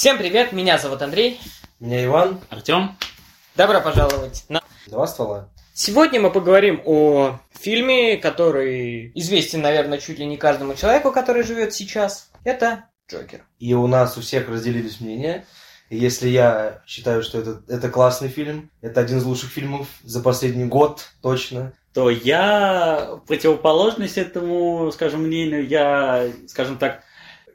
Всем привет, меня зовут Андрей. Меня Иван. Артем. Добро пожаловать на... Два ствола. Сегодня мы поговорим о фильме, который известен, наверное, чуть ли не каждому человеку, который живет сейчас. Это Джокер. И у нас у всех разделились мнения. Если я считаю, что это, это классный фильм, это один из лучших фильмов за последний год точно, то я противоположность этому, скажем, мнению, я, скажем так,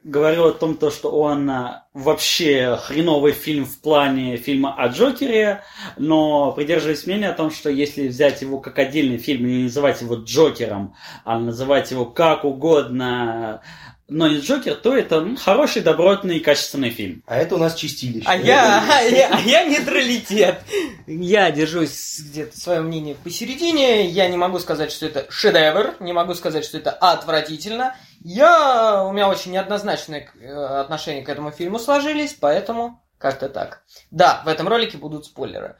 говорю о том, то, что он а, вообще хреновый фильм в плане фильма о Джокере, но придерживаюсь мнения о том, что если взять его как отдельный фильм и не называть его Джокером, а называть его как угодно, но не Джокер, то это хороший, добротный и качественный фильм. А это у нас чистилище. А я, а я, а я нейтралитет. Я держусь где-то свое мнение посередине. Я не могу сказать, что это шедевр, не могу сказать, что это отвратительно. Я, у меня очень неоднозначные э, отношения к этому фильму сложились, поэтому как-то так. Да, в этом ролике будут спойлеры.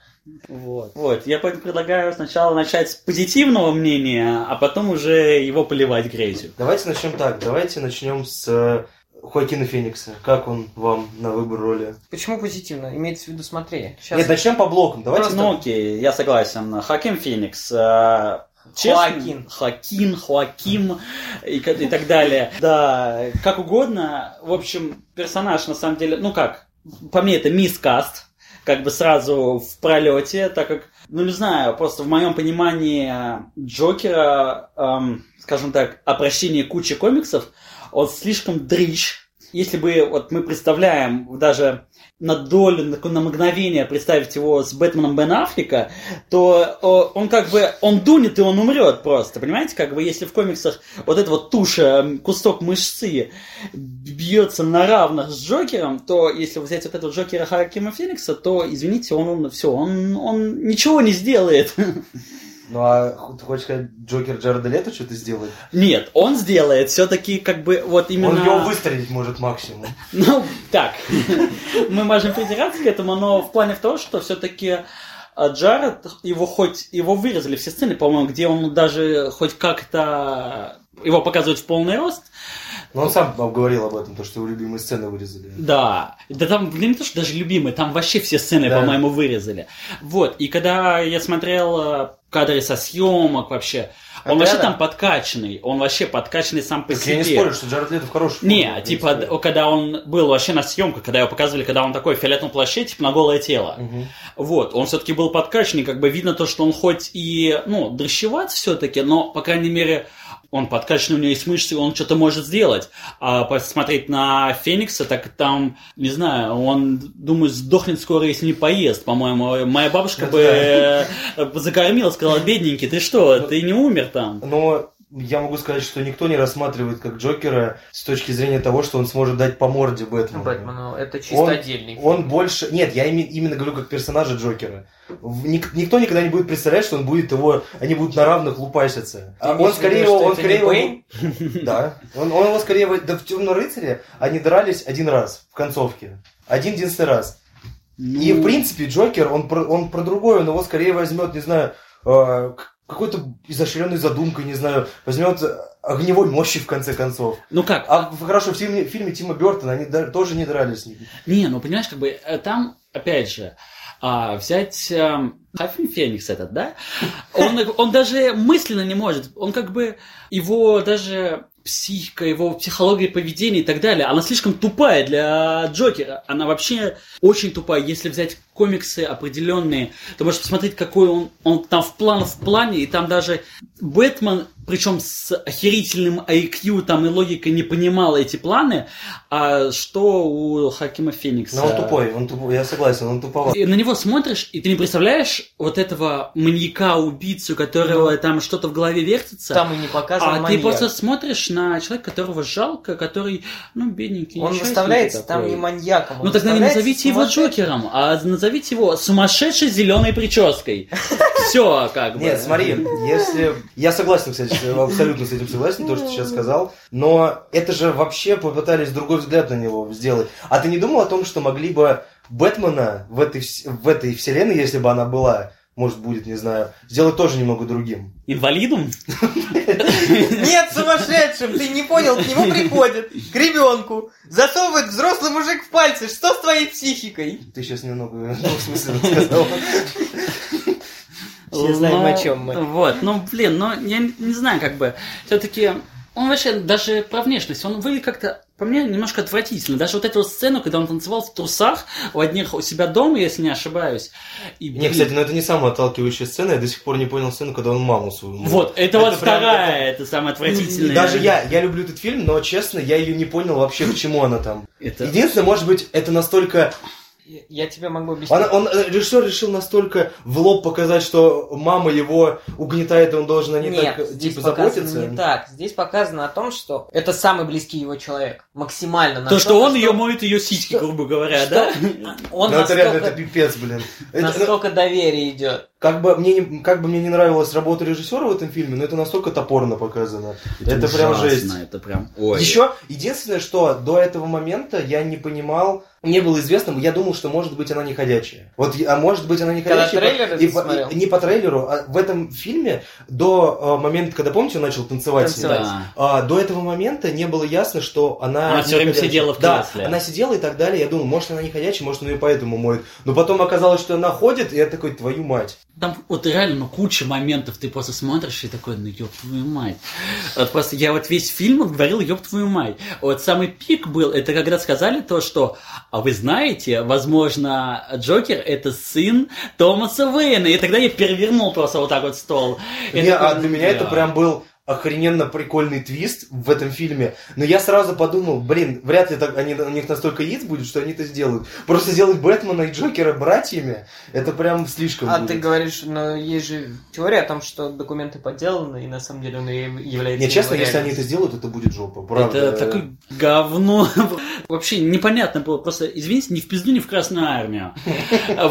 Вот. вот. Я предлагаю сначала начать с позитивного мнения, а потом уже его поливать грязью. Давайте начнем так. Давайте начнем с э, Хоакина Феникса. Как он вам на выбор роли? Почему позитивно? Имеется в виду смотри. Сейчас... Нет, начнем по блокам. Давайте. Просто, ну окей, я согласен. Хаким Феникс. Э, честно, Хоакин. Хоакин, Хоаким и, и так далее. Да, как угодно. В общем, персонаж на самом деле, ну как, по мне это мискаст как бы сразу в пролете, так как, ну не знаю, просто в моем понимании Джокера, эм, скажем так, о прощении кучи комиксов, он слишком дрищ. Если бы вот мы представляем даже на долю, на, мгновение представить его с Бэтменом Бен Аффлека, то он как бы, он дунет и он умрет просто, понимаете? Как бы если в комиксах вот эта вот туша, кусок мышцы бьется на равных с Джокером, то если взять вот этого Джокера Харакима Феникса, то, извините, он, он все, он, он ничего не сделает. Ну а ты хочешь сказать, Джокер Джареда Лето что-то сделает? Нет, он сделает все-таки как бы вот именно... Он его выстрелить может максимум. Ну, так, мы можем придираться к этому, но в плане в том, что все-таки а, Джаред, его хоть, его вырезали все сцены, по-моему, где он даже хоть как-то его показывают в полный рост, но он сам говорил об этом, то, что его любимые сцены вырезали. Да. Да там, не то, что даже любимые, там вообще все сцены, да. по-моему, вырезали. Вот. И когда я смотрел э, кадры со съемок вообще, он а вообще да. там подкачанный, он вообще подкачанный сам по так себе. Я не спорю, что Джаред Лето в хорошей форме. Не, типа, когда он был вообще на съемках, когда его показывали, когда он такой в фиолетовом плаще, типа, на голое тело. Угу. Вот, он все-таки был подкачанный, как бы видно то, что он хоть и, ну, дрыщеват все-таки, но, по крайней мере, он подкачанный, у него есть мышцы, он что-то может сделать. А посмотреть на Феникса, так там, не знаю, он, думаю, сдохнет скоро, если не поест, по-моему. Моя бабушка бы э, закормила, сказала, бедненький, ты что, ты не умер там? Но я могу сказать, что никто не рассматривает как Джокера с точки зрения того, что он сможет дать по морде Бэтмену. Бэтмену, это чисто он, отдельный фильм. Он больше... Нет, я именно говорю как персонажа Джокера. Никто никогда не будет представлять, что он будет его... Они будут на равных лупаситься. А он скорее его... Он скорее его... Да. Он, он его скорее... Да в Темном рыцаре они дрались один раз в концовке. Один единственный раз. Ну... И в принципе Джокер, он про, он про другое, он его скорее возьмет, не знаю, э, какой-то изощренной задумкой, не знаю, возьмет огневой мощи в конце концов. Ну как? А хорошо, в фильме, в фильме Тима Бертона они тоже не дрались. Не, ну понимаешь, как бы э, там, опять же, а, взять а, Хафин Феникс этот, да? Он, он даже мысленно не может. Он как бы его даже психика, его психология поведения и так далее, она слишком тупая для Джокера. Она вообще очень тупая. Если взять комиксы определенные, то можешь посмотреть, какой он, он там в план в плане, и там даже Бэтмен причем с охерительным IQ там и логикой не понимал эти планы, а что у Хакима Феникса. Ну, он тупой, он тупой, я согласен, он туповат. И на него смотришь, и ты не представляешь вот этого маньяка-убийцу, которого ну, там что-то в голове вертится. Там и не показан А маньяк. ты просто смотришь на человека, которого жалко, который, ну, бедненький. Он выставляется там не маньяком. Ну, тогда не назовите его Джокером, а назовите его сумасшедшей зеленой прической. Все, как бы. Нет, смотри, если... Я согласен, кстати, абсолютно с этим согласен, то, что ты сейчас сказал. Но это же вообще попытались другой взгляд на него сделать. А ты не думал о том, что могли бы Бэтмена в этой, в этой вселенной, если бы она была, может, будет, не знаю, сделать тоже немного другим. Инвалидом? Нет, сумасшедшим! Ты не понял, к нему приходит, к ребенку, засовывает взрослый мужик в пальцы. Что с твоей психикой? Ты сейчас немного в смысле сказал. Все знаем, Ну, о чем мы. Вот, ну, блин, ну, я не, не знаю, как бы, все-таки, он вообще, даже про внешность, он выглядит как-то, по мне, немножко отвратительно. Даже вот эту вот сцену, когда он танцевал в трусах у одних у себя дома, если не ошибаюсь. И, Не, кстати, но это не самая отталкивающая сцена. Я до сих пор не понял сцену, когда он маму свою. Вот, это, Это вот прям- вторая, это, самая отвратительная. Даже я, я люблю этот фильм, но честно, я ее не понял вообще, к чему она там. Это... Единственное, может быть, это настолько... Я- тебе могу объяснить. Он, он, э, режиссер решил настолько в лоб показать, что мама его угнетает, и он должен о ней Нет, так, здесь типа, показано заботиться. не так. Здесь показано о том, что это самый близкий его человек. Максимально. То, что он ее моет, ее сиськи, что- грубо говоря, что да? Он Ну, это реально, это пипец, блин. Настолько доверие идет. Как, бы мне не, как бы мне не нравилась работа режиссера в этом фильме, но это настолько топорно показано. Это, прям ужасно, жесть. Это прям... Ой. Еще единственное, что до этого момента я не понимал, не было известно, я думал, что может быть она не ходячая. Вот, а может быть она не Когда ходячая. трейлер и ты по- и- не по трейлеру, а в этом фильме до э, момента, когда, помните, он начал танцевать, с ней, Танцевать. Да. а, до этого момента не было ясно, что она... Она всё время ходячая. сидела в Да, кресле. она сидела и так далее. Я думал, может, она не ходячая, может, он ее поэтому моет. Но потом оказалось, что она ходит, и я такой, твою мать. Там вот реально, ну, куча моментов, ты просто смотришь и такой, ну, ёб твою мать. Вот просто я вот весь фильм говорил, ёб твою мать. Вот самый пик был, это когда сказали то, что, а вы знаете, возможно, Джокер это сын Томаса Уэйна. И тогда я перевернул просто вот так вот стол. Не, такой, а для меня это «Бля». прям был охрененно прикольный твист в этом фильме. Но я сразу подумал, блин, вряд ли так, они, у них настолько яиц будет, что они это сделают. Просто сделать Бэтмена и Джокера братьями, это прям слишком А будет. ты говоришь, но есть же теория о том, что документы подделаны, и на самом деле он является... Не, честно, если они это сделают, это будет жопа, правда. Это такое говно. Вообще непонятно было. Просто, извините, ни в пизду, ни в Красную Армию.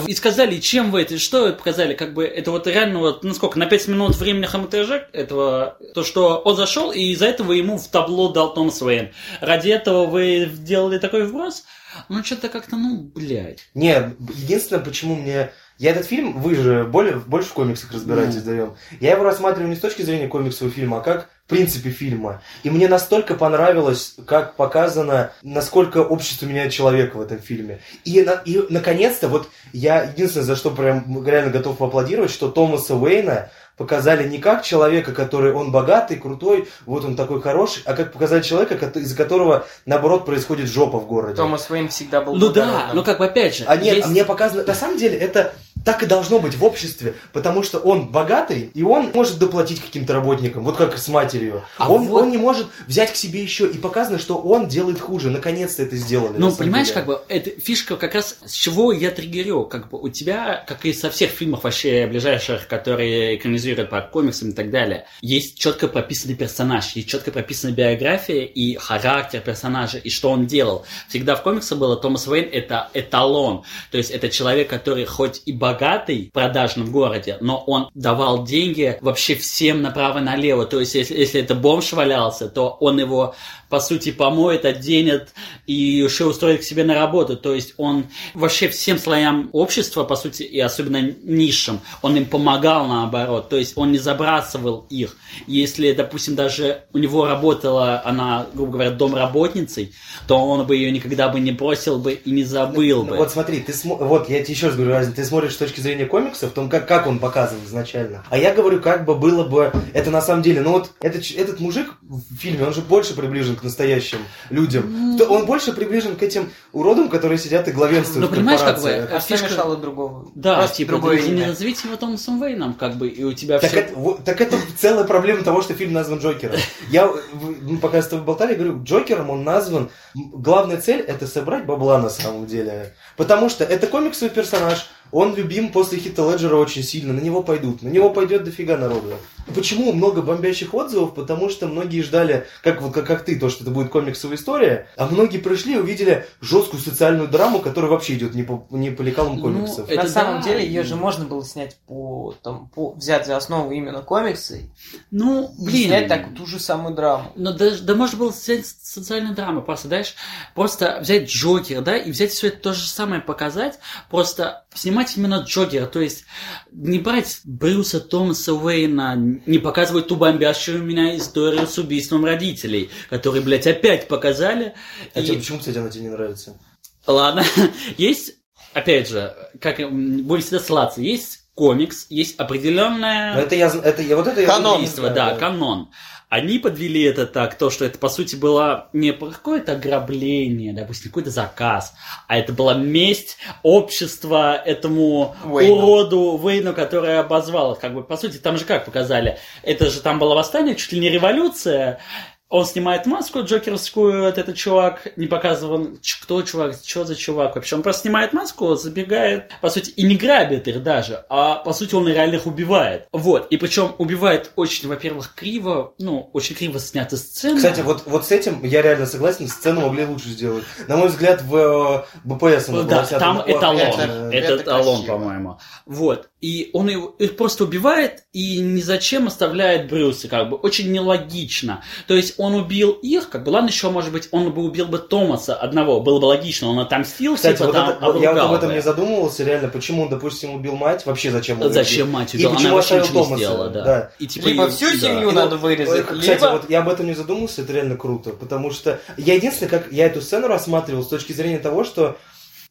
И сказали, чем вы это, что это показали? Как бы это вот реально вот, ну сколько, на 5 минут времени хромотража этого, то, что он зашел, и из-за этого ему в табло дал Томас Уэйн. Ради этого вы делали такой вброс? Ну, что-то как-то, ну, блядь. Не, единственное, почему мне... Я этот фильм, вы же более, больше в комиксах разбираетесь, Ну. даем. Я его рассматриваю не с точки зрения комиксового фильма, а как в принципе фильма. И мне настолько понравилось, как показано, насколько общество меняет человека в этом фильме. И, на- и наконец-то, вот я единственное, за что прям реально готов поаплодировать, что Томаса Уэйна показали не как человека, который он богатый, крутой, вот он такой хороший, а как показали человека, из-за которого, наоборот, происходит жопа в городе. Томас Уэйн всегда был Ну да, благородным. ну как бы опять же. А нет, есть- мне показано, на самом деле, это так и должно быть в обществе, потому что он богатый, и он может доплатить каким-то работникам, вот как с матерью. А он, вот- он не может взять к себе еще, и показано, что он делает хуже. Наконец-то это сделали. Ну, понимаешь, деле. как бы, эта фишка как раз с чего я триггерю. Как бы у тебя, как и со всех фильмов вообще ближайших, которые экранизируют по комиксам и так далее, есть четко прописанный персонаж, есть четко прописанная биография и характер персонажа, и что он делал. Всегда в комиксах было Томас Уэйн это эталон. То есть это человек, который хоть и богатый, продажный в городе, но он давал деньги вообще всем направо-налево. То есть если, если это бомж валялся, то он его по сути, помоет, оденет и еще устроит к себе на работу. То есть он вообще всем слоям общества, по сути, и особенно низшим, он им помогал наоборот. То есть он не забрасывал их. Если, допустим, даже у него работала она, грубо говоря, домработницей, то он бы ее никогда бы не бросил бы и не забыл Ну, бы. Вот смотри, ты смо... вот я тебе еще раз говорю, ты смотришь с точки зрения комиксов, том, как, как он показан изначально. А я говорю, как бы было бы, это на самом деле, ну вот этот, этот мужик в фильме, он же больше приближен к настоящим людям. То Он больше приближен к этим уродам, которые сидят и главенствуют Ну, в понимаешь, как бы. А что фишка- мешало другому? Да, Просто типа, другое ты не назовите его Томасом Вейном, как бы, и у тебя Так все... это, вот- так это целая проблема того, что фильм назван Джокером. Я, в- мы пока с тобой болтали, говорю, Джокером он назван. Главная цель это собрать бабла на самом деле. Потому что это комиксовый персонаж. Он любим после Хита Леджера очень сильно. На него пойдут. На него пойдет дофига народу. Почему много бомбящих отзывов? Потому что многие ждали, как, вот, как, как ты, то, что это будет комиксовая история, а многие пришли и увидели жесткую социальную драму, которая вообще идет не по, не по лекалам Ну, комиксов. это На самом да. деле ее же можно было снять по, там, по взять за основу именно комиксы Ну, и блин. снять так ту же самую драму. Ну, даже, да можно было снять социальную драму, просто, знаешь, просто взять Джокера, да, и взять все это то же самое показать, просто снимать именно Джокера, то есть не брать Брюса Томаса Уэйна, не показывать ту бомбящую меня историю с убийством родителей, которые, блядь, опять показали. А И- тебе почему, кстати, она тебе не нравится? Ладно, есть, опять же, как будем всегда ссылаться, есть комикс, есть определенная... Но это я, это я, вот это я Канон. убийство, да, канон. Они подвели это так, то, что это, по сути, было не какое-то ограбление, допустим, какой-то заказ, а это была месть общества этому Уэйну. уроду Вейну, который обозвал их. Как бы, по сути, там же как показали? Это же там было восстание, чуть ли не революция. Он снимает маску джокерскую, вот этот чувак, не показывал, ч- кто чувак, что за чувак вообще. Он просто снимает маску, забегает, по сути, и не грабит их даже, а по сути он реально их убивает. Вот, и причем убивает очень, во-первых, криво, ну, очень криво снятая сцена. Кстати, вот, вот с этим я реально согласен, сцену могли лучше сделать. На мой взгляд, в э, БПС она была Да, там эталон. Это- Это, эталон, по-моему. Вот. И он его их просто убивает и ни зачем оставляет Брюса, как бы очень нелогично. То есть он убил их, как бы, ладно, еще, может быть, он бы убил бы Томаса одного, было бы логично, он отомстил, Кстати, типа, вот там, это- вот я вот об этом бы. не задумывался, реально, почему он, допустим, убил мать, вообще зачем он Зачем убил? мать И убила? Она почему вообще оставил Томаса? сделала, да. Да. И, типа, Либо и- всю да. семью И надо вырезать, Кстати, либо... вот я об этом не задумался, это реально круто, потому что я единственное, как я эту сцену рассматривал с точки зрения того, что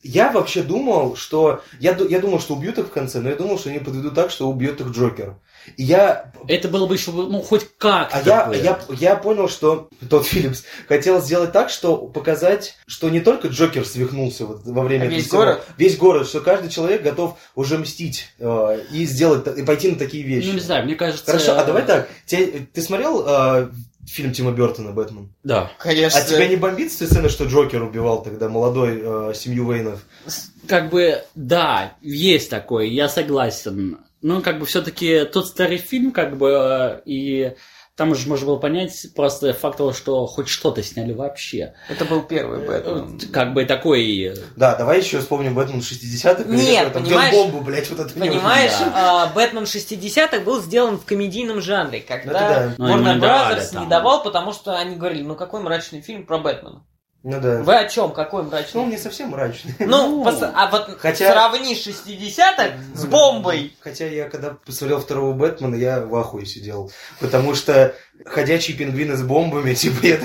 я вообще думал, что... Я, я думал, что убьют их в конце, но я думал, что они подведут так, что убьет их Джокер. Я... Это было бы еще, ну, хоть как-то. А я, бы. я, я понял, что тот Филлипс хотел сделать так, что показать, что не только Джокер свихнулся вот во время А этого весь всего, город? весь город, что каждый человек готов уже мстить э, и сделать, и пойти на такие вещи. Ну, не знаю, мне кажется... Хорошо, а давай так. Те- ты смотрел э, фильм Тима Бертона «Бэтмен»? Да. Конечно. А тебя не бомбит с той сцены, что Джокер убивал тогда молодой э, семью Уэйнов? Как бы, да, есть такое, я согласен. Ну, как бы, все-таки тот старый фильм, как бы, э, и там уже можно было понять просто факт того, что хоть что-то сняли вообще. Это был первый Бэтмен. Э, Как бы такой... э, Да, давай еще вспомним Бэтмен 60-х. или Нет, там, понимаешь- бомбу, блядь, вот это. Понимаешь, Да. а, Бэтмен 60-х был сделан в комедийном жанре, Ну, когда да. Ну, ему Warner давали Brothers там. не давал, потому что они говорили, ну какой мрачный фильм про Бэтмена. Ну да. Вы о чем? Какой Ну, мрачный? он не совсем мрачный. Ну, Ну, пос- а вот хотя- сравни 60-х с бомбой. Хотя я когда посмотрел второго Бэтмена, я в ахуе сидел. Потому что ходячие пингвины с бомбами, типа, я,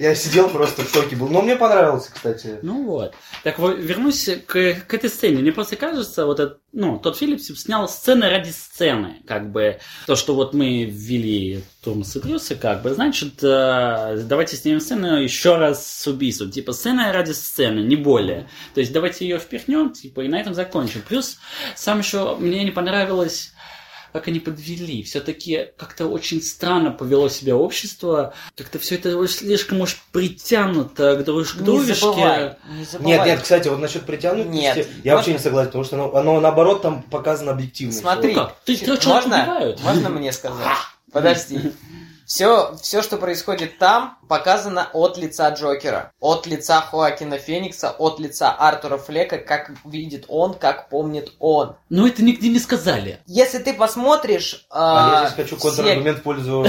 я сидел просто в шоке был. Но мне понравился, кстати. Ну вот. Так вот, вернусь к, к этой сцене. Мне просто кажется, вот этот, ну, тот Филлипс снял сцены ради сцены. Как бы то, что вот мы ввели Томаса Брюса, как бы, значит, э, давайте снимем сцену еще раз с убийством. Типа, сцена ради сцены, не более. То есть давайте ее впихнем, типа, и на этом закончим. Плюс, сам еще мне не понравилось как они подвели. Все-таки как-то очень странно повело себя общество. Как-то все это слишком уж притянуто к, друж... к Не дружке. забывай, не забывай. Нет, нет, кстати, вот насчет притянутости, Нет. я Можно- вообще не согласен, потому что оно, оно, наоборот там показано объективно. Смотри, Ну как? Ты- ты можно, убивают? можно мне сказать? Подожди. Все, все, что происходит там, показано от лица Джокера, от лица Хоакина Феникса, от лица Артура Флека, как видит он, как помнит он. Но это нигде не сказали. Если ты посмотришь... А я здесь хочу контраргумент в пользу.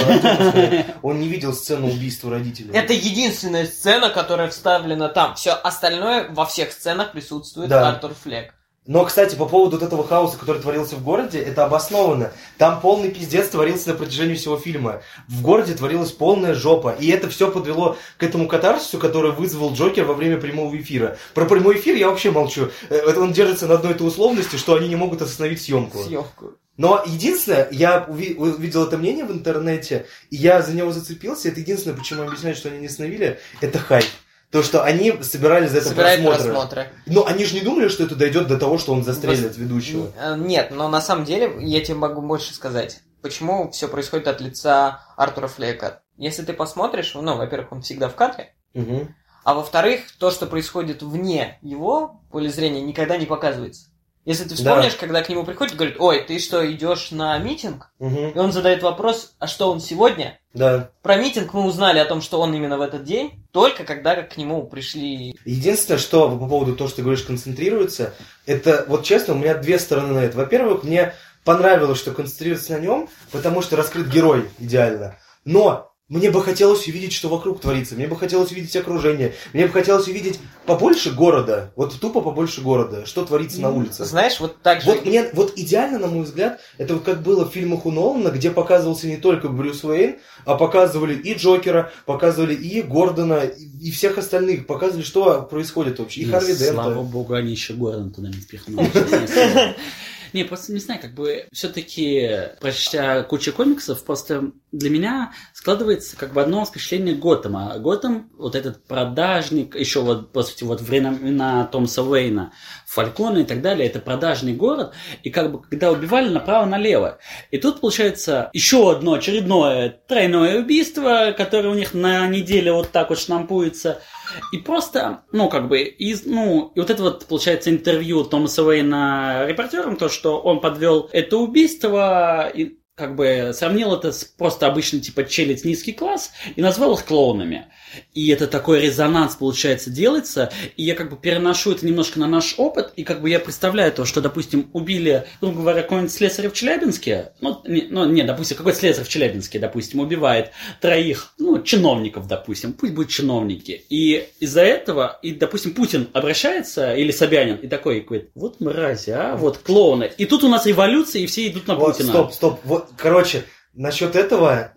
Он не видел сцену убийства родителей. Это единственная сцена, которая вставлена там. Все остальное во всех сценах присутствует Да. Артур Флек. Но, кстати, по поводу вот этого хаоса, который творился в городе, это обосновано. Там полный пиздец творился на протяжении всего фильма. В городе творилась полная жопа. И это все подвело к этому катарсису, который вызвал Джокер во время прямого эфира. Про прямой эфир я вообще молчу. Э, Он держится на одной этой условности, что они не могут остановить съемку. Съемку. Но единственное, я уви- увидел это мнение в интернете, и я за него зацепился. Это единственное, почему объясняют, что они не остановили, это хайп. То, что они собирались за это Собирает просмотры. просмотры. Но они же не думали, что это дойдет до того, что он застрелит ведущего. Э, Нет, но на самом деле я тебе могу больше сказать. Почему все происходит от лица Артура Флека? Если ты посмотришь, ну, во-первых, он всегда в кадре, Мгм. а во-вторых, то, что происходит вне его поля зрения, никогда не показывается. Если ты вспомнишь, когда к нему приходит говорит, ой, ты что, идешь на митинг? Мгм. И он задает вопрос, а что он сегодня? Да. Про митинг мы узнали о том, что он именно в этот день, только когда к нему пришли... Единственное, что по поводу того, что ты говоришь, концентрируется, это, вот честно, у меня две стороны на это. Во-первых, мне понравилось, что концентрируется на нем, потому что раскрыт герой идеально. Но мне бы хотелось увидеть, что вокруг творится. Мне бы хотелось увидеть окружение. Мне бы хотелось увидеть побольше города. Вот тупо побольше города. Что творится на улицах. Знаешь, вот так же... Вот мне, вот идеально, на мой взгляд, это вот как было в фильмах у Нолана, где показывался не только Брюс Уэйн, а показывали и Джокера, показывали и Гордона, и и всех остальных, показывали, что происходит вообще. И Ну, Харви Слава Дента. богу, они еще Гордон туда не слово. Не, просто не знаю, как бы все-таки, прочтя кучу комиксов, просто для меня складывается как бы одно впечатление Готэма. Готэм, вот этот продажник, еще вот, по сути, вот времена Томаса Уэйна, Фалькона и так далее, это продажный город, и как бы когда убивали направо-налево. И тут получается еще одно очередное тройное убийство, которое у них на неделе вот так вот шнампуется. И просто, ну, как бы, из, ну, и вот это вот, получается, интервью Томаса Уэйна репортерам, то, что он подвел это убийство, и как бы сравнил это с просто обычный типа челядь низкий класс и назвал их клоунами. И это такой резонанс, получается, делается, и я как бы переношу это немножко на наш опыт, и как бы я представляю то, что, допустим, убили, грубо говоря, какой-нибудь слесаря в Челябинске, ну, не, ну, не, допустим, какой-то слесарь в Челябинске, допустим, убивает троих, ну, чиновников, допустим, пусть будут чиновники, и из-за этого, и, допустим, Путин обращается, или Собянин, и такой говорит, вот мрази, а, вот клоуны, и тут у нас революция, и все идут на Вот, Путина. стоп, стоп. Вот, короче, насчет этого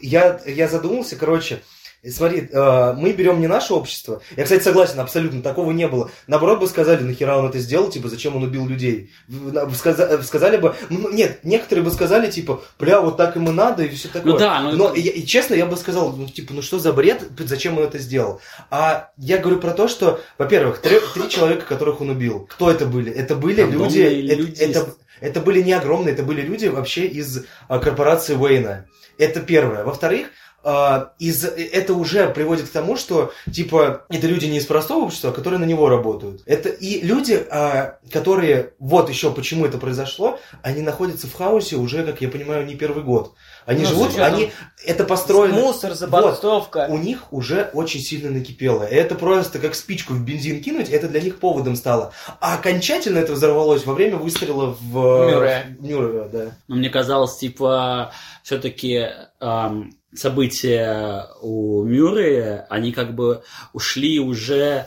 я, я задумался, короче, Смотри, э, мы берем не наше общество. Я, кстати, согласен, абсолютно, такого не было. Наоборот бы сказали, нахера он это сделал, типа, зачем он убил людей. В- на- Сказа- Сказали бы, ну, нет, некоторые бы сказали, типа, бля, вот так ему надо и все такое. Ну да, ну- Но, и, и честно, я бы сказал, ну, типа, ну что за бред, зачем он это сделал? А я говорю про то, что, во-первых, три, три человека, которых он убил. Кто это были? Это были люди... Это- люди. это, это были не огромные, это были люди вообще из а, корпорации Уэйна. Это первое. Во-вторых, а, из, это уже приводит к тому, что, типа, это люди не из простого общества, а которые на него работают. Это и люди, а, которые, вот еще почему это произошло, они находятся в хаосе уже, как я понимаю, не первый год. Они Ну, живут, они, это построено... Мусор, забастовка. У них уже очень сильно накипело. И это просто как спичку в бензин кинуть, это для них поводом стало. А окончательно это взорвалось во время выстрела в... Мюррея. в Мюррея, да. Но мне казалось, типа, все-таки события у Мюррея, они как бы ушли уже,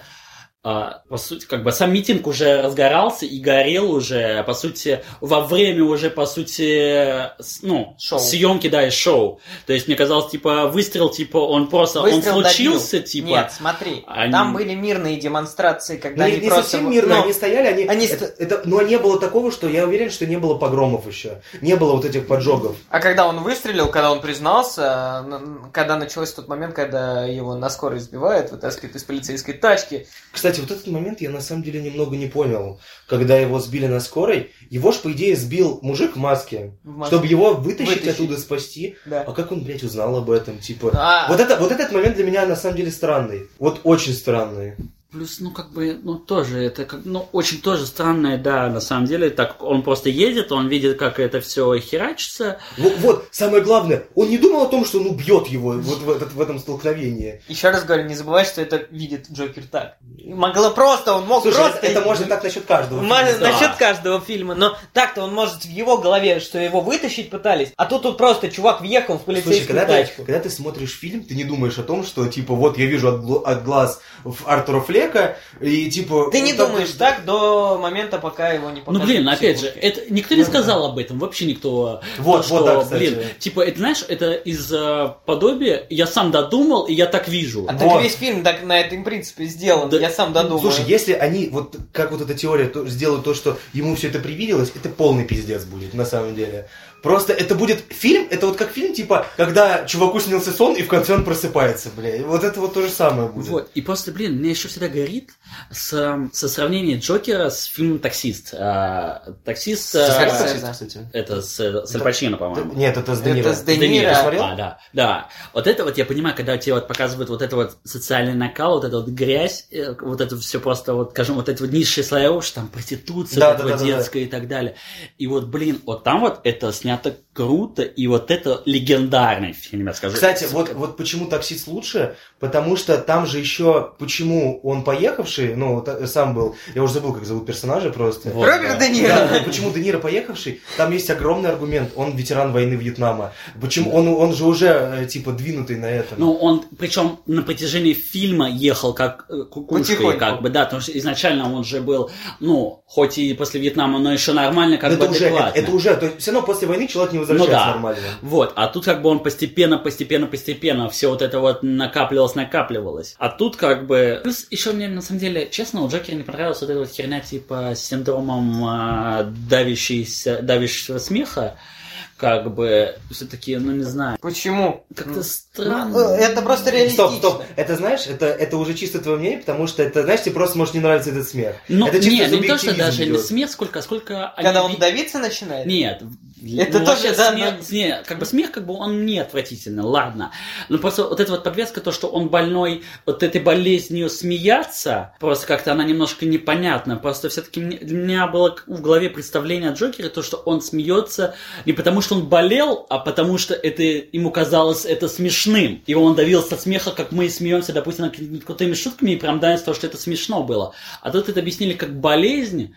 а, по сути, как бы сам митинг уже разгорался и горел уже, по сути, во время уже, по сути, с- ну, Шоу. съемки, да, и шоу. То есть мне казалось, типа, выстрел, типа, он просто, Выстрел он случился, добил. типа... Нет, смотри, они- там были мирные демонстрации, когда Ну, не, они не просто... совсем мирно, ну, они стояли, они... они это, это- но не было такого, что я уверен, что не было погромов еще. Не было вот этих поджогов. А когда он выстрелил, когда он признался, когда начался тот момент, когда его на скорой сбивают, вытаскивают из полицейской тачки. Кстати, вот этот момент я на самом деле немного не понял. Когда его сбили на скорой, его ж, по идее, сбил мужик в маске. в Москве. Чтобы его вытащить, Вытащить. оттуда, спасти. Да. А как он, блядь, узнал об этом? Типа, А, Вот, это, вот этот момент для меня на самом деле странный. Вот очень странный. Плюс, ну, как бы, ну, тоже, это, как, ну, очень тоже странное, да, на самом деле, так он просто едет, он видит, как это все херачится, Вот, вот, самое главное, он не думал о том, что он убьет его вот в, этот, в этом столкновении. Еще раз говорю, не забывай, что это видит Джокер так. Могло просто, он мог Слушай, просто... это, это можно так насчет каждого. Фильма. Да. Насчет каждого фильма, но так-то он может в его голове, что его вытащить пытались, а тут тут просто чувак въехал в Слушай, полицейскую когда ты, тачку. когда ты смотришь фильм, ты не думаешь о том, что, типа, вот я вижу от, от глаз в Артура Флека, и, типа... Ты не думаешь так до момента, пока его не Ну, блин, опять же, это никто не сказал об этом, вообще никто. Вот, То, вот, что, да, кстати. Блин, типа, это, знаешь, это из э, подобия, я сам додумал, и я так вижу. А Вот. так весь фильм так на этом принципе сделан, Да. я сам додумал. Слушай, если они, вот как вот эта теория то- сделают то, что ему все это привиделось, это полный пиздец будет, на самом деле. Просто это будет фильм, это вот как фильм, типа, когда чуваку снился сон, и в конце он просыпается, бля. И Вот это вот то же самое будет. Вот, и просто, блин, меня еще всегда горит с, со сравнением Джокера с фильмом «Таксист». А, «Таксист» С- а, с- Скорсезе. кстати. это с, с Аль Пачино, по-моему. Нет, это с Де Это с Де Ниро. А, да, да. Вот это вот я понимаю, когда тебе вот показывают вот это вот социальный накал, вот эту вот грязь, э, вот это все просто вот, скажем, вот эти вот низшие слои, что там проституция, Да, вот это да, вот да, да, детская и так далее. И вот, блин, вот там вот это снято At the круто, и вот это легендарный фильм, я скажу. Кстати, вот, вот почему таксист лучше, потому что там же еще, почему он поехавший, ну, та- сам был, я уже забыл, как зовут персонажа просто. Вот, Роберт да. Де Ниро. Да, почему Де Ниро поехавший, там есть огромный аргумент, он ветеран войны Вьетнама. Почему он, он же уже, э, типа, двинутый на этом. Ну, он, причем на протяжении фильма ехал как э, кукушкой, Потихоньку. как бы, да, потому что изначально он же был, ну, хоть и после Вьетнама, но еще нормально, как это бы уже, это, это уже, то есть все равно после войны человек не возвращается Ну да. нормально. Вот, а тут как бы он постепенно, постепенно, постепенно все вот это вот накапливалось, накапливалось. А тут как бы... Плюс еще мне, на самом деле, честно, у Джокера не понравилась вот эта вот херня типа с синдромом а, давящейся, давящего смеха. Как бы, все-таки, ну не знаю, Почему? как-то Ну, странно. э, Это просто реалистично. Стоп, стоп. Это знаешь, это, это уже чисто твое мнение, потому что это, знаешь, тебе просто может не нравиться этот смех. Ну, это чисто нет, не то, что даже не идет. смех, сколько, сколько... они Когда он ви- давиться начинает? Нет. Это ну, тоже, да, смех, но- не, как бы смех, как бы он не отвратительный, ладно. Но просто вот эта вот подвеска, то, что он больной вот этой болезнью смеяться, просто как-то она немножко непонятна. Просто все-таки для меня было в голове представление о Джокере, то, что он смеется не потому, что он болел, а потому, что это ему казалось это смешным. И он давился смеха, как мы смеемся, допустим, над крутыми шутками, и прям давится то, что это смешно было. А тут это объяснили как болезнь,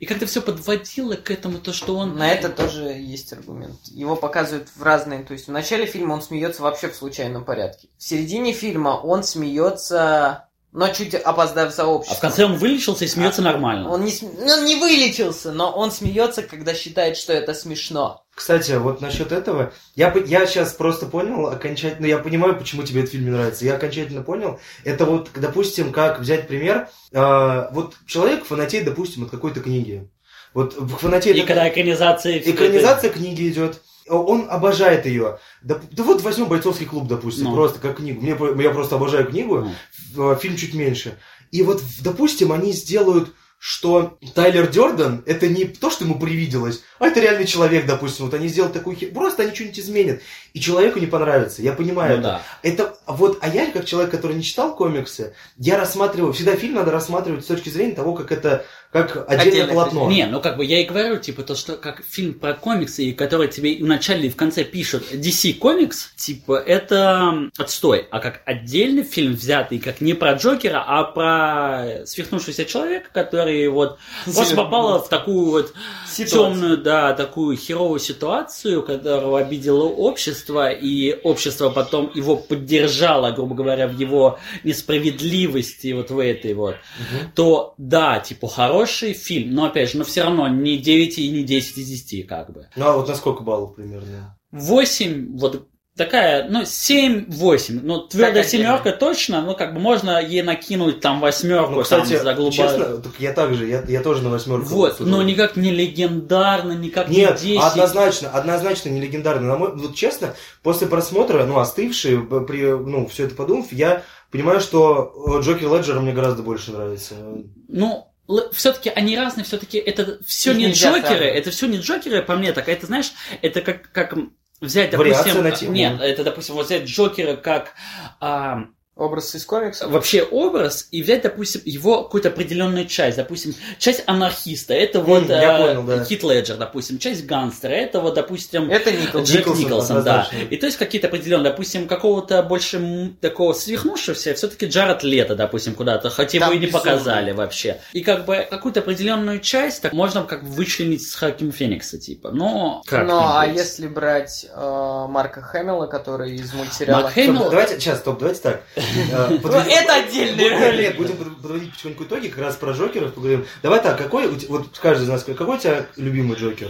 и как-то все подводило к этому, то, что он... На это тоже есть аргумент. Его показывают в разные... То есть в начале фильма он смеется вообще в случайном порядке. В середине фильма он смеется, но чуть опоздав за А обществом. в конце он вылечился и смеется А, нормально. Он не, см- ну, он не вылечился, но он смеется, когда считает, что это смешно. Кстати, вот насчет этого, я, я сейчас просто понял окончательно, я понимаю, почему тебе этот фильм не нравится. Я окончательно понял. Это вот, допустим, как взять пример, э, вот человек фанатеет, допустим, от какой-то книги. Вот фанатеет... И когда экранизация... Экранизация книги идет. Он обожает ее. Да, да вот возьмем бойцовский клуб, допустим, Ну. просто как книгу. Мне, я просто обожаю книгу, Ну. в- фильм чуть меньше. И вот, допустим, они сделают, что Тайлер Дёрден это не то, что ему привиделось, а это реальный человек, допустим. Вот они сделают такую хер... Просто они что-нибудь изменят. И человеку не понравится. Я понимаю Ну это. да. Это вот, а я, как человек, который не читал комиксы, я рассматриваю, всегда фильм надо рассматривать с точки зрения того, как это, как отдельное Отдельно, полотно. Не, ну как бы я и говорю, типа, то, что как фильм про комиксы, который тебе и в начале, и в конце пишут DC комикс, типа, это отстой. А как отдельный фильм взятый, как не про Джокера, а про свихнувшегося человека, который вот просто попала в такую вот Ситуацию. темную, да, такую херовую ситуацию, которого обидело общество, и общество потом его поддержало, грубо говоря, в его несправедливости вот в этой вот, Мгм. то да, типа хороший фильм, но опять же, но все равно не 9 и не 10 из 10 как бы. Ну а вот на сколько баллов примерно? 8, вот такая, ну, 7-8. Ну, твердая отдельно. семерка точно, ну, как бы можно ей накинуть там восьмерку, Ну, кстати, там, за глубо- честно, так я также, я, я тоже на восьмерку. Вот, сужу. но никак не легендарно, никак Нет, не 10. однозначно, однозначно не легендарно. На мой, вот честно, после просмотра, ну, остывший, при, ну, все это подумав, я понимаю, что э, Джокер Леджера мне гораздо больше нравится. Ну, все-таки они разные, все-таки это все Их не Джокеры, сравнивать. это все не Джокеры, по мне так. Это, знаешь, это как, как взять, Вариация допустим... на тему. Нет, это, допустим, вот взять Джокера как... а, Образ из комиксов. вообще образ и взять, допустим, его какую-то определенную часть. Допустим, часть анархиста, это вот я э, понял, да. Хит Леджер, допустим, часть гангстера, это вот, допустим, Это Николс. Джек Николсон, Николсон, да. И то есть какие-то определенные, допустим, какого-то больше такого свихнувшегося, все-таки Джаред Лето, допустим, куда-то, хоть его и не безумно. показали вообще. И как бы какую-то определенную часть так можно как бы вычленить с Хаким Феникса, типа. Но как Ну, а если брать э, Марка Хэмилла, который из мультсериала... Марк Хэмилл- давайте, сейчас, стоп, давайте так. Э, Ну, это отдельный Нет, будем под- подводить потихоньку итоги, как раз про Джокеров поговорим. Давай так, какой, вот каждый из нас, какой у тебя любимый Джокер?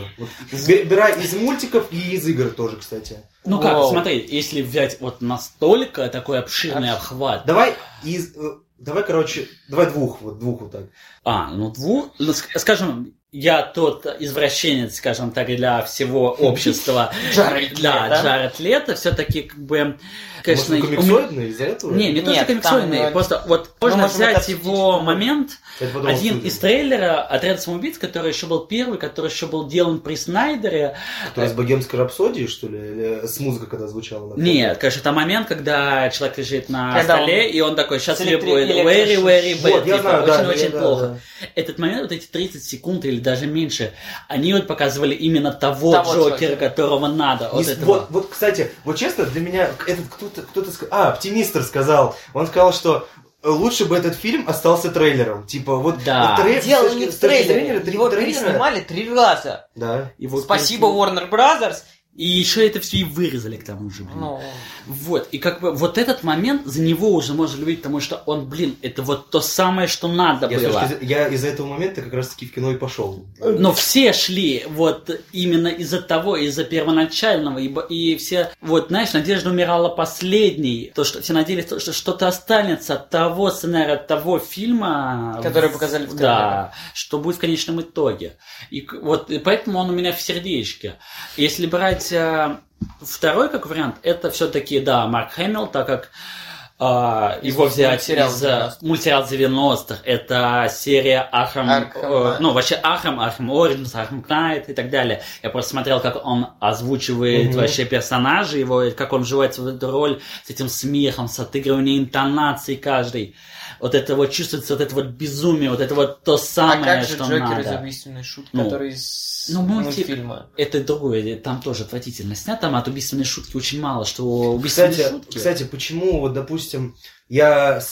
Выбирай из мультиков и из игр тоже, кстати. Ну как, смотри, если взять вот настолько такой обширный обхват. Давай из... э, Давай, короче, давай двух, вот двух вот так. А, ну двух, ну, ск- скажем, я тот извращенец, скажем так, для всего общества. Джаред Да, Лето. Джаред Лето все-таки как бы, конечно... Может, он комиксоидный из-за этого? Не, не то, что комиксоидный, там, э, просто вот мы можно взять его момент, один из трейлера «Отряд самоубийц», который еще был первый, который еще был делан при Снайдере. То есть богемской рапсодии, что ли? Или с музыкой, когда звучала? на фоне? Нет, конечно, это момент, когда человек лежит на Когда столе, он и он такой, сейчас тебе будет very, very bad, типа, очень-очень да, плохо. да. Этот момент, вот эти 30 секунд или даже меньше, они вот показывали именно того, Того Джокера, Джокера. которого надо. Вот вот, вот, кстати, вот честно, для меня этот кто-то, кто-то сказал, а, оптимистр сказал, он сказал, что лучше бы этот фильм остался трейлером, типа вот. Да. вот трей- Дело не в трейлере. три- Его трейлера- переснимали три раза. Да. Его Спасибо пересняли. Warner Brothers. И еще это все и вырезали к тому же, блин. Ну, Вот, и как бы вот этот момент, за него уже можно любить, потому что он, блин, это вот то самое, что надо Я, было. зрения- я из-за этого момента как раз таки в кино и пошел. Но все шли вот именно из-за того, из-за первоначального, ибо и все, вот, знаешь, Надежда умирала последней, то, что все надеялись, то, что что-то останется от того сценария, от того фильма, Который показали в Да, что будет в конечном итоге. И вот и поэтому он у меня в сердечке. Если брать э, второй как вариант, это все-таки, да, Марк Хэмилл, так как а, Из его взять из э, 90-х. мультсериал 90-х. Это серия Arkham, э, ну, вообще Arkham, Arkham Origins, Arkham Knight и так далее. Я просто смотрел, как он озвучивает Мгм. вообще персонажей его, как он вживается в эту роль с этим смехом, с отыгрыванием интонаций каждой. Вот это вот чувствуется, вот это вот безумие, вот это вот то а самое, как же что Джокер надо. из убийственной шутки, Ну, который из ну, мультик. мультфильма? Это другое, там тоже отвратительно снято, там от убийственной шутки очень мало, что убийственные Кстати, шутки... кстати, почему, вот, допустим, я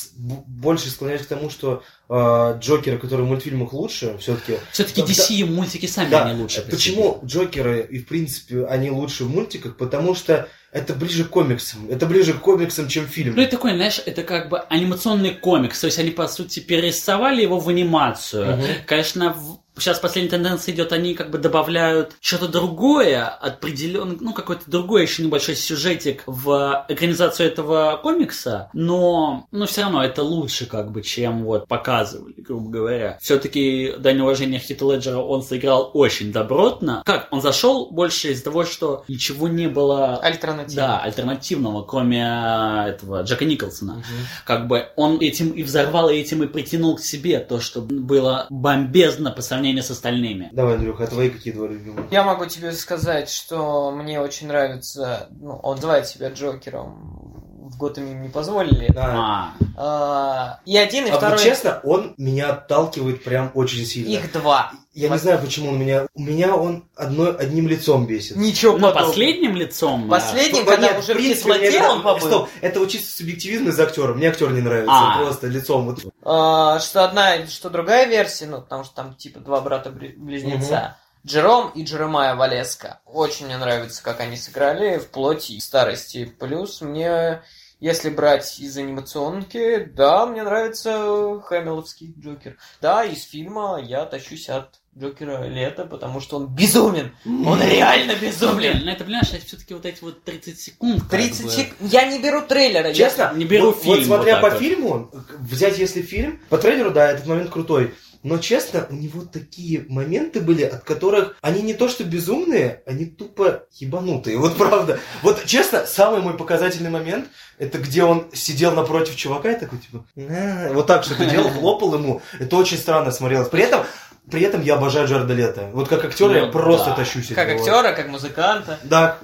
больше склоняюсь к тому, что э, Джокера, который в мультфильмах лучше, все-таки Все-таки Да, DC мультики сами Да, они лучше. по почему Джокеры и в принципе они лучше в мультиках? Потому что это ближе к комиксам. Это ближе к комиксам, чем фильм. Ну, это такой, знаешь, это как бы анимационный комикс. То есть они, по сути, перерисовали его в анимацию. Мгм. Конечно, в- сейчас последняя тенденция идет, они как бы добавляют что-то другое, определенный, ну, какой-то другой еще небольшой сюжетик в экранизацию этого комикса, но, но все равно это лучше, как бы, чем вот показывали, грубо говоря. Все-таки, дань уважения Хита Леджера, он сыграл очень добротно. Как? Он зашел больше из-за того, что ничего не было Альтернатива. да, альтернативного, кроме э, этого Джека Николсона. Мгм. Как бы он этим и взорвал, и этим и притянул к себе то, что было бомбезно по сравнению с остальными. Давай, Андрюха, а твои какие два любимых? Я могу тебе сказать, что мне очень нравится, ну, он называет себя Джокером, в Готэме им не позволили. Да. А, и один, и А вот второй. честно, он меня отталкивает прям очень сильно. Их два. Я не знаю, почему он меня... У меня он одной, одним лицом бесит. Ничего ну, подобного. последним лицом. Последним, Ну, когда нет, уже в принципе, кислоте мне- он побыл. Стоп, это вот чисто субъективизм из актера. Мне актер не нравится, А. просто лицом. Вот. А, что одна, что другая версия, ну, потому что там типа два брата-близнеца. Джером и Джеремая Валеска. Очень мне нравится, как они сыграли в плоти и старости. Плюс мне, если брать из анимационки, да, мне нравится Хэмиловский Джокер. Да, из фильма я тащусь от Джокера Лето, потому что он безумен. Он реально Ну, блин, безумен. ну это, понимаешь, это все-таки вот эти вот 30 секунд. как 30 бы. сек... Я не беру трейлера. я- Честно, не беру вот, фильм вот смотря вот по вот. фильму, взять если фильм, по трейлеру, да, этот момент крутой. Но честно, у него такие моменты были, от которых они не то что безумные, они тупо ебанутые. Вот правда. Вот честно, самый мой показательный момент, это где он сидел напротив чувака и такой, типа, «На». вот так что-то делал, хлопал ему. Это очень странно смотрелось. При этом, при этом я обожаю Джареда Лето. Вот как актер я Ну, просто да. тащусь Как актера, как музыканта. Да,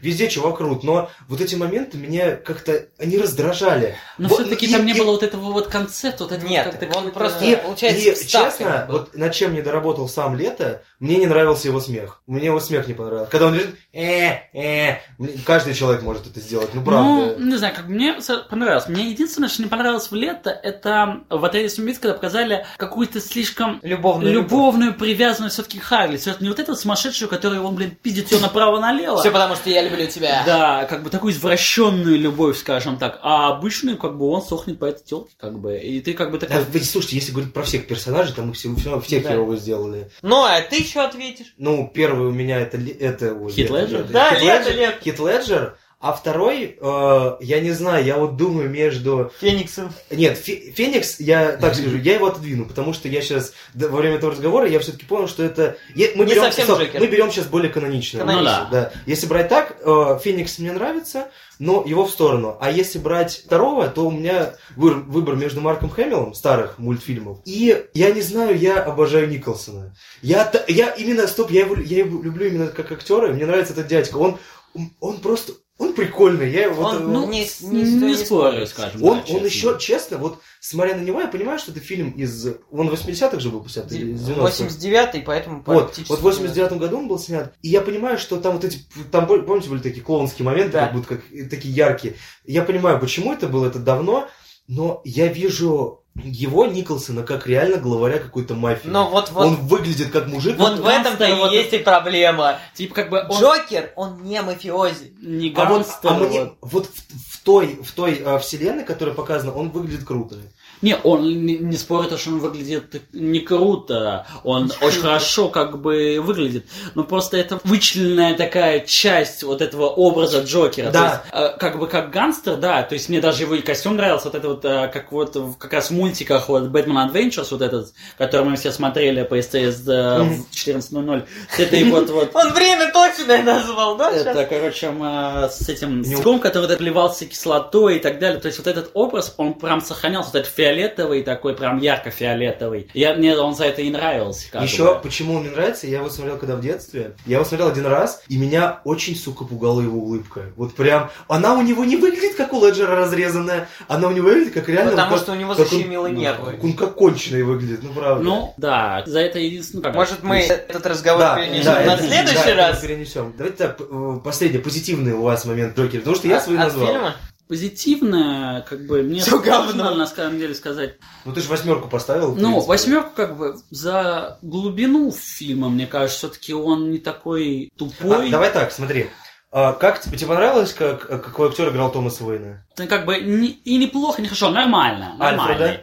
везде чувак крут, но вот эти моменты меня как-то, они раздражали. Но Вот, все-таки и- там не и- было вот этого вот концепта, вот этого Нет, как-то он просто- И, получается, и честно, был. вот над чем не доработал сам Лето, мне не нравился его смех. Мне его смех не понравился. Когда он лежит, э, э, каждый человек может это сделать, ну правда. Ну, не знаю, как мне понравилось. Мне единственное, что не понравилось в лето, это в «Отряде самоубийц», когда показали какую-то слишком Любовную. Любовную привязанность все-таки Харли. Всё-таки не вот эту сумасшедшую, которая он, блин, пиздит ее направо-налево. Все потому, что я люблю тебя. Да, как бы такую извращенную любовь, скажем так. А обычную, как бы, он сохнет по этой телке, как бы. И ты как бы Да, такой... вы слушайте, если говорить про всех персонажей, там их все, все, всех Да. херово сделали. Ну, а ты что ответишь? Ну, первый у меня это, это Хит Леджер? да, Да, Хит Леджер. Хит Леджер, А второй, э, я не знаю, я вот думаю между... Фениксом. Нет, Фе- Феникс, я так скажу, я его отодвину, потому что я сейчас, во время этого разговора, я все-таки понял, что это... я- мы, Не берем, совсем стоп, мы берем сейчас более канонично. Канонично. Ну да. Если брать так, э, Феникс мне нравится, но его в сторону. А если брать второго, то у меня выбор, выбор между Марком Хэмиллом, старых мультфильмов, и, я не знаю, я обожаю Николсона. Я, я именно, стоп, я его, я его люблю именно как актера, мне нравится этот дядька. Он, он просто, он прикольный. Я, его- вот, Он, э, ну, не, не, не, не спорю, скажем. он, да, честно. он еще, честно, вот смотря на него, я понимаю, что это фильм из... Он 80-х же был, 50 или из 90-х. 89-й, поэтому Вот, вот в 89 году он был снят. И я понимаю, что там вот эти, там, пом- помните, были такие клоунские моменты, Да. как будто как, такие яркие. Я понимаю, почему это было, это давно, но я вижу его, Николсона, как реально главаря какой-то мафии. Но вот, вот, Он выглядит как мужик. вот в этом-то и вот есть и проблема. Типа как бы он Джокер, он не мафиози. не а вот, а мне, вот. вот в, в той, в той а, вселенной, которая показана, он выглядит круто. Не, он не, не спорит, что он выглядит не круто. Он очень хорошо как бы выглядит. Но просто это вычлененная такая часть вот этого образа Джокера. Да. То есть, э, как бы как гангстер, да. То есть мне даже его и костюм нравился. Вот это вот, э, как вот как раз в мультиках вот Batman Adventures, вот этот, который мы все смотрели по СТС э, в 14.00. С этой вот вот Он время точное назвал, да? это, короче, с этим стеком, который вот плевался кислотой и так далее. То есть вот этот образ, он прям сохранялся. Вот этот фиолетовый такой, прям ярко-фиолетовый. Я, мне он за это и нравился. как Еще, бы. почему он мне нравится, я его смотрел когда в детстве. Я его смотрел один раз, и меня очень, сука, пугала его улыбка. Вот прям, она у него не выглядит как у Леджера разрезанная, она у него выглядит как реально... Потому как- что у него как он- защемило ну, нервы. Он как конченый выглядит, ну правда. Ну, да, за это единственное... как- Может, мы этот разговор да, перенесем да, на это- следующий да, раз? перенесем. Давайте так, э, последний, позитивный у вас момент Джокера, потому что я От- свой назвал. фильма? Позитивно, как бы, мне Всё говно. сложно, на самом деле сказать. Ну ты же восьмерку поставил. Ну, восьмерку, как бы, за глубину фильма, мне кажется, все-таки он не такой А, тупой. давай так, смотри. А, как тебе, тебе понравилось, как, какой актер играл Томаса Уэйна? Это как бы не- и неплохо, не хорошо, нормально. Альфред, Нормальный.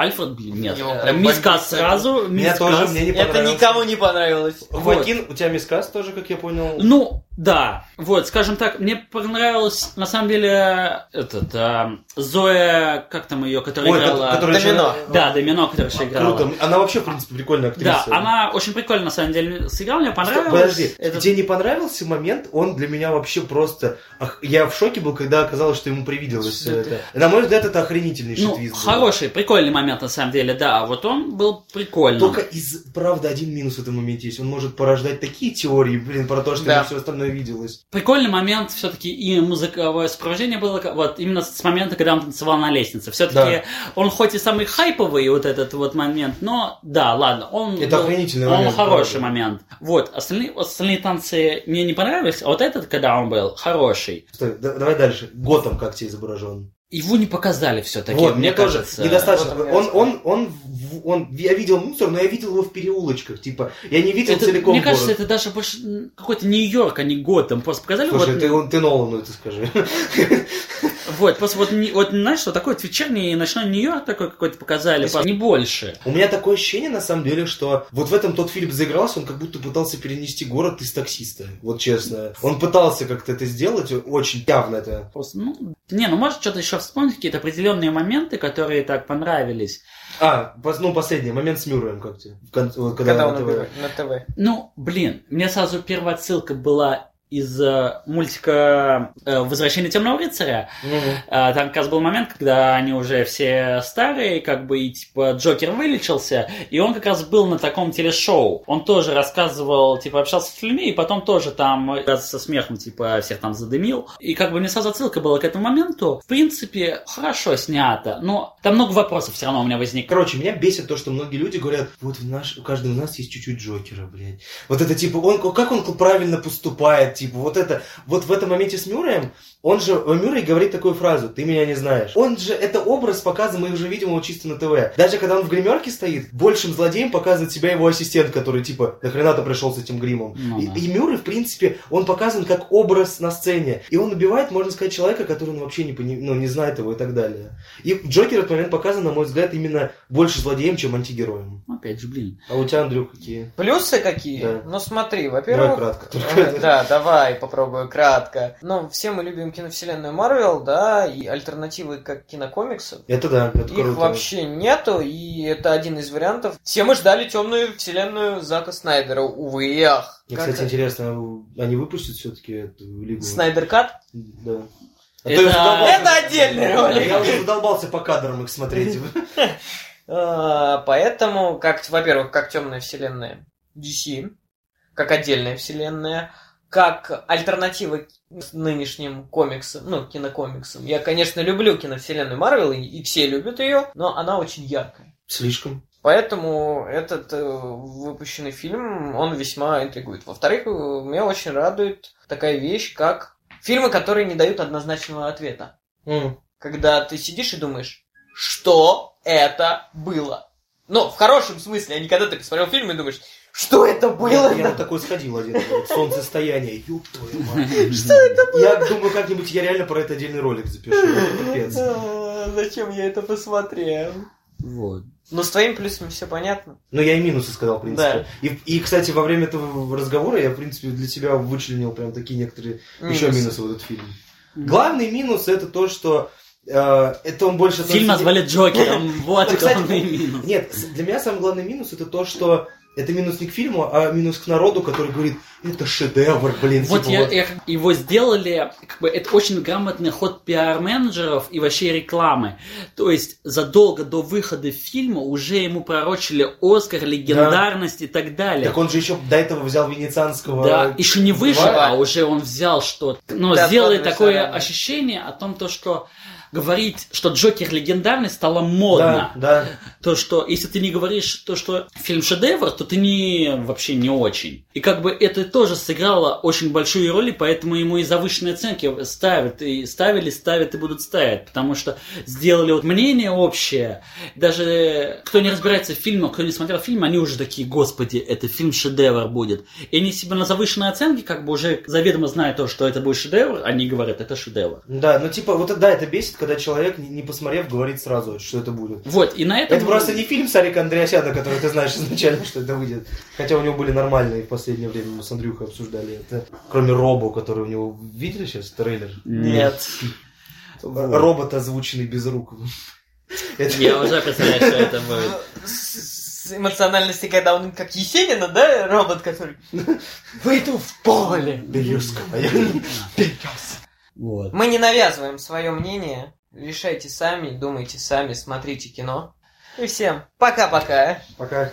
Альфред, блин, нет. Э, Мискас сразу. Мискас. тоже, мне не Это понравился. никому не понравилось. Хоакин, у тебя мискас тоже, как я понял. Ну, да. Вот, скажем так, мне понравилось, на самом деле, этот, а, Зоя, как там ее, которая Ой, играла... ко- которая Домино. еще- Да, Домино, которая еще играла. Круто. Она вообще, в принципе, прикольная актриса. Да, она очень прикольно, на самом деле, сыграла, мне понравилось. Подожди, Этот- тебе не понравился момент? Он для меня вообще просто... ах, Я в шоке был, когда оказалось, что ему привиделось все Это- это. На мой взгляд, это охренительнейший Ну, твист. был. хороший, прикольный момент, на самом деле, да. Вот он был прикольный. Только из, правда, один минус в этом моменте есть. Он может порождать такие теории, блин, про то, что Да. все остальное виделось. Прикольный момент все-таки и музыковое сопровождение было, вот именно с момента, когда он танцевал на лестнице. Все-таки Да. он хоть и самый хайповый вот этот вот момент, но да, ладно, он Это был- охренительный он момент, хороший правда. момент. Вот остальные остальные танцы мне не понравились, а вот этот, когда он был хороший, Стой, да- давай дальше. Готом как тебе изображен? Его не показали все-таки. вот, мне мне тоже кажется. недостаточно. вот он Он, я он, он, я видел мусор, но я видел его в переулочках. Типа, я не видел Это- целиком мне кажется, город. это даже больше какой-то Нью-Йорк, а не Готэм. Просто показали Слушай, вот, ты, он- ты Нолану это скажи. Вот, просто вот, не- вот знаешь, что такой вот вечерний ночной Нью-Йорк такой какой-то показали, есть- не больше. У меня такое ощущение, на самом деле, что вот в этом тот Филипп заигрался, он как будто пытался перенести город из таксиста. Вот честно. Он пытался как-то это сделать, очень явно это. Просто, ну, не, ну может что-то еще вспомнить, какие-то определенные моменты, которые так понравились. А, ну, последний момент с Мюрреем, как тебе? В кон- вот когда, Когда на он ТВ. убивает на ТВ. Ну, блин, мне сразу первая отсылка была из э, мультика э, «Возвращение темного рыцаря». А, Там как раз был момент, когда они уже все старые, как бы, и типа Джокер вылечился, и он как раз был на таком телешоу. Он тоже рассказывал, типа, общался с людьми, и потом тоже там со смехом, типа, всех там задымил. И как бы мне сразу отсылка была к этому моменту. В принципе, хорошо снято, но там много вопросов все равно у меня возникает. Короче, меня бесит то, что многие люди говорят, вот в наш, у каждого из нас есть чуть-чуть Джокера, блядь. Вот это типа, он, как он правильно поступает, типа, вот это, вот в этом моменте с Мюрреем, он же, э, Мюррей говорит такую фразу, ты меня не знаешь. Он же, это образ показан, мы уже видим его чисто на ТВ. Даже когда он в гримерке стоит, большим злодеем показывает себя его ассистент, который типа, нахрена ты пришел с этим гримом. Ну и, да. и Мюррей, в принципе, он показан как образ на сцене. И он убивает, можно сказать, человека, который он вообще не, пони- ну, не знает его и так далее. И Джокер в этот момент показан, на мой взгляд, именно больше злодеем, чем антигероем. Опять же, блин. А у тебя, Андрюх, какие? Плюсы какие? Да. Ну смотри, Давай во-первых... кратко. э, Да, давай. Давай попробую кратко. Но все мы любим киновселенную Марвел, да, и альтернативы как кинокомиксов. Это да, это Их круто. вообще нету, и это один из вариантов. Все мы ждали темную вселенную Зака Снайдера, увы и ах. Мне, Как кстати, интересно, они выпустят все-таки эту лигу? Снайдер Кат? Да. А то Это- Это отдельный ролик. Я уже задолбался по кадрам их смотреть. А, Поэтому, как, во-первых, как темная вселенная DC, как отдельная вселенная, как альтернатива нынешним комиксам, ну, кинокомиксам. Я, конечно, люблю киновселенную Марвел, и, все любят ее, но она очень яркая. Слишком. Поэтому этот э, выпущенный фильм, он весьма интригует. Во-вторых, меня очень радует такая вещь, как фильмы, которые не дают однозначного ответа. М. Когда ты сидишь и думаешь, что это было? Ну, в хорошем смысле, а не когда ты посмотрел фильм и думаешь, что это было? Я, я на такой сходил один. вот, Солнцестояние. Ёб твою мать. Что это было? Я думаю, как-нибудь я реально про это отдельный ролик запишу. Капец. А, Зачем я это посмотрел? Вот. Ну, с твоими плюсами все понятно. Ну, я и минусы сказал, в принципе. Да. И, и, кстати, во время этого разговора я, в принципе, для себя вычленил прям такие некоторые еще Минусы. минусы в этот фильм. Главный минус это то, что э, это он больше... Фильм относится- назвали Джокером. Вот Ну, главный минус. Нет, для меня самый главный минус это то, что это минус не к фильму, а минус к народу, который говорит, это шедевр, блин. Вот типа я, вот. я- его сделали, как бы это очень грамотный ход пиар-менеджеров и вообще рекламы. То есть задолго до выхода фильма уже ему пророчили Оскар, легендарность и так далее. Так он же еще до этого взял венецианского... Да, еще не вышел, а уже он взял что Но Да, сделали такое ощущение о том, то, что говорить, что Джокер легендарный стало модно. Да, да. То, что если ты не говоришь то, что фильм шедевр, то ты не вообще не очень. И как бы это тоже сыграло очень большую роль, и поэтому ему и завышенные оценки ставят, и ставили, ставят и будут ставить. Потому что сделали вот мнение общее. Даже кто не разбирается в фильмах, кто не смотрел фильм, они уже такие, господи, это фильм шедевр будет. И они себе на завышенные оценки, как бы уже заведомо зная то, что это будет шедевр, они говорят, это шедевр. Да, ну типа, вот да, это бесит, когда человек, не- посмотрев, говорит сразу, что это будет. Вот, и на этом... Это просто не фильм Сарика Андреасяна, который ты знаешь изначально, что это выйдет. Хотя у него были нормальные в последнее время, мы с Андрюхой обсуждали это. Кроме Робо, который у него... Видели сейчас трейлер? Нет. Робот, озвученный без рук. Я уже представляю, что это будет. Эмоциональности, когда он как Есенина, да, робот, который выйду в поле. Березковая. Вот. Мы не навязываем свое мнение. Решайте сами, думайте сами, смотрите кино. И всем пока-пока. Пока.